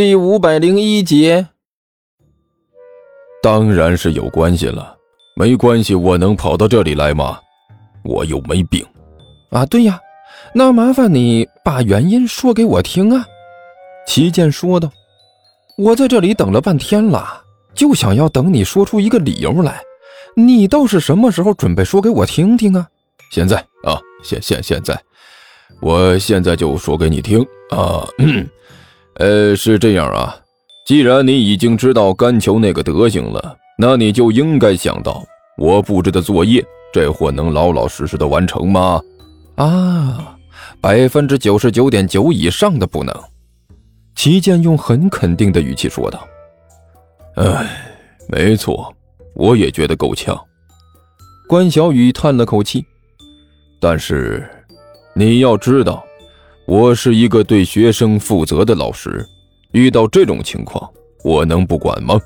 第五百零一节。当然是有关系了，没关系，我能跑到这里来吗？我又没病。啊，对呀，那麻烦你把原因说给我听啊。齐健说道：“我在这里等了半天了，就想要等你说出一个理由来。你倒是什么时候准备说给我听听啊？现在啊，现现现在，我现在就说给你听啊。呃，是这样啊，既然你已经知道甘球那个德行了，那你就应该想到我布置的作业，这货能老老实实的完成吗？啊，百分之九十九点九以上的不能。齐健用很肯定的语气说道：“哎，没错，我也觉得够呛。”关小雨叹了口气：“但是，你要知道。”我是一个对学生负责的老师，遇到这种情况，我能不管吗？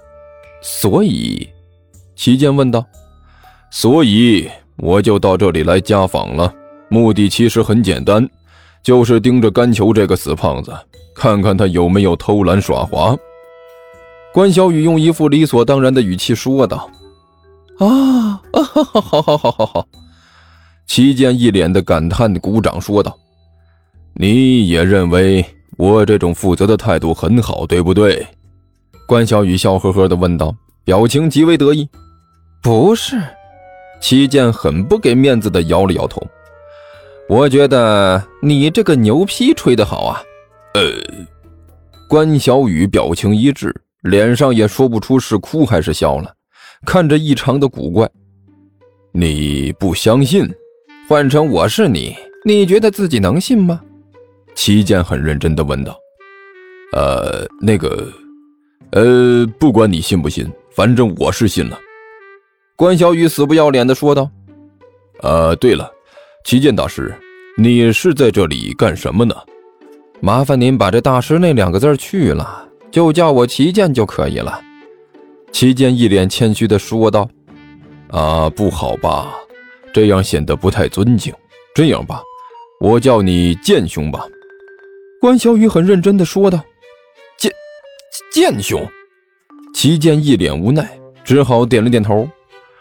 所以，齐健问道：“所以我就到这里来家访了。目的其实很简单，就是盯着甘球这个死胖子，看看他有没有偷懒耍滑。”关小雨用一副理所当然的语气说道：“啊，好，好，好，好，好，好！”齐健一脸的感叹，鼓掌说道。你也认为我这种负责的态度很好，对不对？关小雨笑呵呵地问道，表情极为得意。不是，齐健很不给面子地摇了摇头。我觉得你这个牛批吹得好啊。呃，关小雨表情一滞，脸上也说不出是哭还是笑了，看着异常的古怪。你不相信？换成我是你，你觉得自己能信吗？齐健很认真的问道：“呃，那个，呃，不管你信不信，反正我是信了。”关小雨死不要脸的说道：“呃，对了，齐健大师，你是在这里干什么呢？麻烦您把这大师那两个字去了，就叫我齐健就可以了。”齐健一脸谦虚的说道：“啊，不好吧？这样显得不太尊敬。这样吧，我叫你剑兄吧。”关小雨很认真的说道：“剑剑兄。”齐剑一脸无奈，只好点了点头。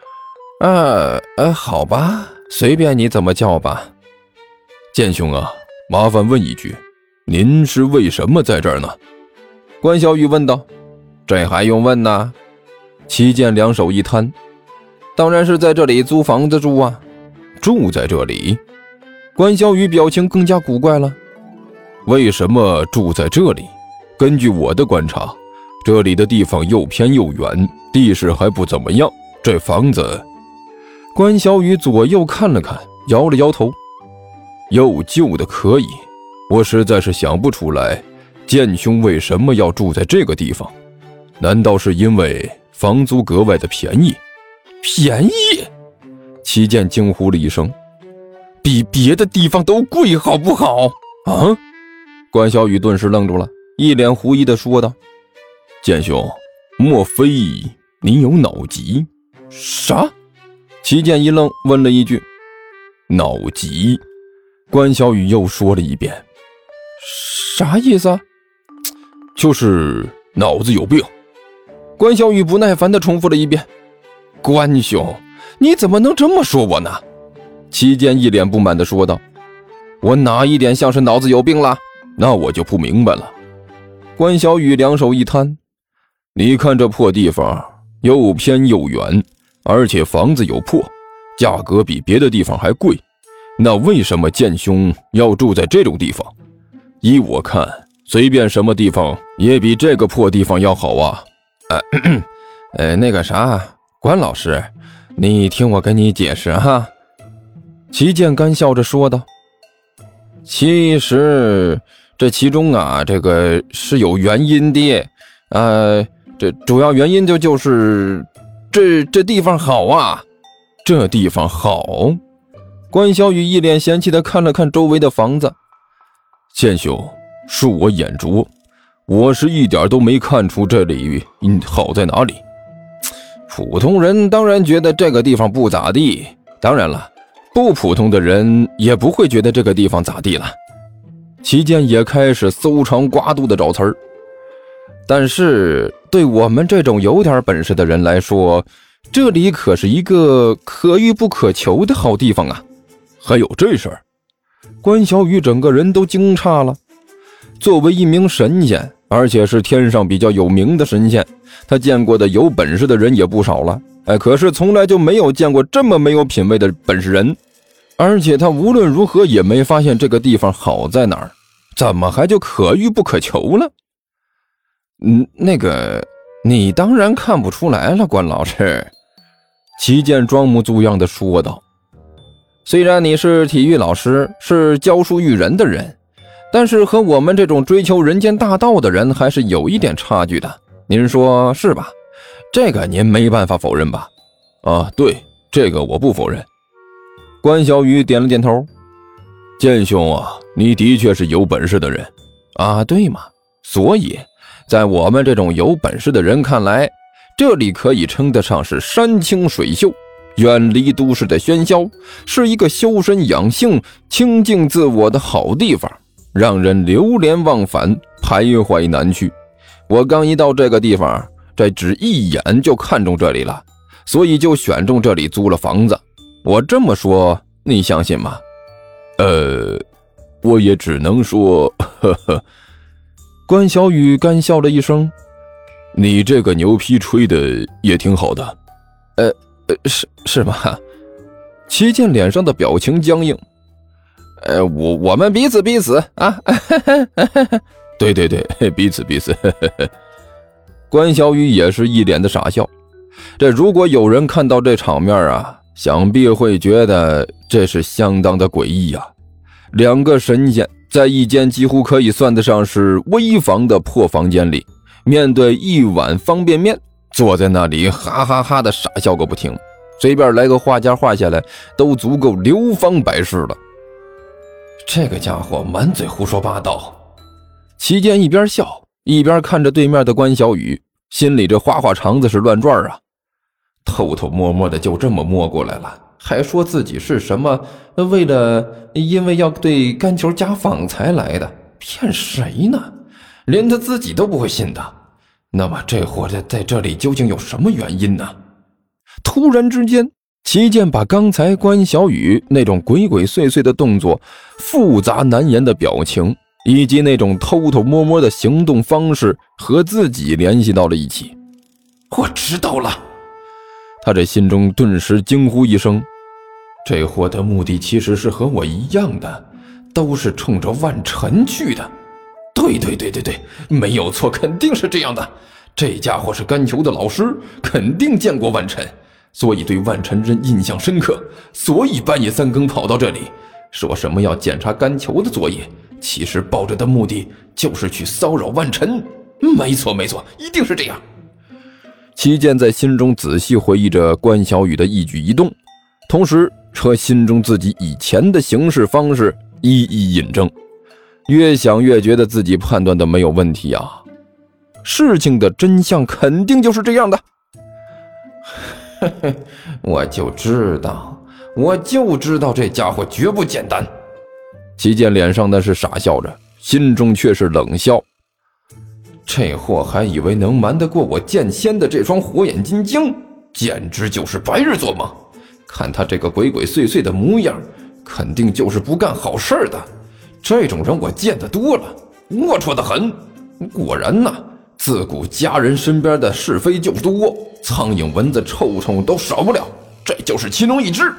“呃呃，好吧，随便你怎么叫吧。”剑兄啊，麻烦问一句，您是为什么在这儿呢？”关小雨问道。“这还用问呢？”齐剑两手一摊，“当然是在这里租房子住啊。”住在这里？关小雨表情更加古怪了。为什么住在这里？根据我的观察，这里的地方又偏又远，地势还不怎么样。这房子，关小雨左右看了看，摇了摇头。又旧的可以，我实在是想不出来，剑兄为什么要住在这个地方？难道是因为房租格外的便宜？便宜！齐剑惊呼了一声：“比别的地方都贵，好不好？啊？”关小雨顿时愣住了，一脸狐疑的说道：“剑兄，莫非你有脑疾？”啥？齐剑一愣，问了一句：“脑疾？”关小雨又说了一遍：“啥意思？”就是脑子有病。关小雨不耐烦的重复了一遍：“关兄，你怎么能这么说我呢？”齐剑一脸不满的说道：“我哪一点像是脑子有病了？”那我就不明白了。关小雨两手一摊：“你看这破地方，又偏又远，而且房子又破，价格比别的地方还贵。那为什么剑兄要住在这种地方？依我看，随便什么地方也比这个破地方要好啊！”呃，呃，那个啥，关老师，你听我跟你解释哈。”齐剑干笑着说道：“其实……”这其中啊，这个是有原因的，呃，这主要原因就就是这这地方好啊，这地方好。关小雨一脸嫌弃的看了看周围的房子，剑兄，恕我眼拙，我是一点都没看出这里好在哪里。普通人当然觉得这个地方不咋地，当然了，不普通的人也不会觉得这个地方咋地了。齐健也开始搜肠刮肚的找词儿，但是对我们这种有点本事的人来说，这里可是一个可遇不可求的好地方啊！还有这事儿？关小雨整个人都惊诧了。作为一名神仙，而且是天上比较有名的神仙，他见过的有本事的人也不少了。哎，可是从来就没有见过这么没有品位的本事人。而且他无论如何也没发现这个地方好在哪儿，怎么还就可遇不可求了？嗯，那个，你当然看不出来了，关老师。齐健装模作样的说道：“虽然你是体育老师，是教书育人的人，但是和我们这种追求人间大道的人还是有一点差距的。您说是吧？这个您没办法否认吧？啊，对，这个我不否认。”关小雨点了点头：“剑兄啊，你的确是有本事的人啊，对嘛？所以。”在我们这种有本事的人看来，这里可以称得上是山清水秀，远离都市的喧嚣，是一个修身养性、清净自我的好地方，让人流连忘返、徘徊难去。我刚一到这个地方，这只一眼就看中这里了，所以就选中这里租了房子。我这么说，你相信吗？呃，我也只能说，呵呵。关小雨干笑了一声：“你这个牛皮吹的也挺好的，呃，呃，是是吧？”齐健脸上的表情僵硬。“呃，我我们彼此彼此啊！对对对，彼此彼此。”关小雨也是一脸的傻笑。这如果有人看到这场面啊，想必会觉得这是相当的诡异呀。两个神仙。在一间几乎可以算得上是危房的破房间里，面对一碗方便面，坐在那里哈哈哈的傻笑个不停，随便来个画家画下来都足够流芳百世了。这个家伙满嘴胡说八道。齐健一边笑一边看着对面的关小雨，心里这花花肠子是乱转啊，偷偷摸摸的就这么摸过来了。还说自己是什么为了因为要对甘球家访才来的，骗谁呢？连他自己都不会信的。那么这货在在这里究竟有什么原因呢？突然之间，齐健把刚才关小雨那种鬼鬼祟祟的动作、复杂难言的表情，以及那种偷偷摸摸的行动方式和自己联系到了一起。我知道了，他这心中顿时惊呼一声。这货的目的其实是和我一样的，都是冲着万晨去的。对对对对对，没有错，肯定是这样的。这家伙是甘球的老师，肯定见过万晨，所以对万晨真印象深刻，所以半夜三更跑到这里，说什么要检查甘球的作业，其实抱着的目的就是去骚扰万晨。没错没错，一定是这样。齐健在心中仔细回忆着关小雨的一举一动，同时。和心中自己以前的行事方式一一印证，越想越觉得自己判断的没有问题啊！事情的真相肯定就是这样的。我就知道，我就知道这家伙绝不简单。齐健脸上那是傻笑着，心中却是冷笑。这货还以为能瞒得过我剑仙的这双火眼金睛，简直就是白日做梦。看他这个鬼鬼祟祟的模样，肯定就是不干好事的。这种人我见得多了，龌龊的很。果然呐，自古家人身边的是非就多，苍蝇、蚊子、臭虫都少不了。这就是其中一只。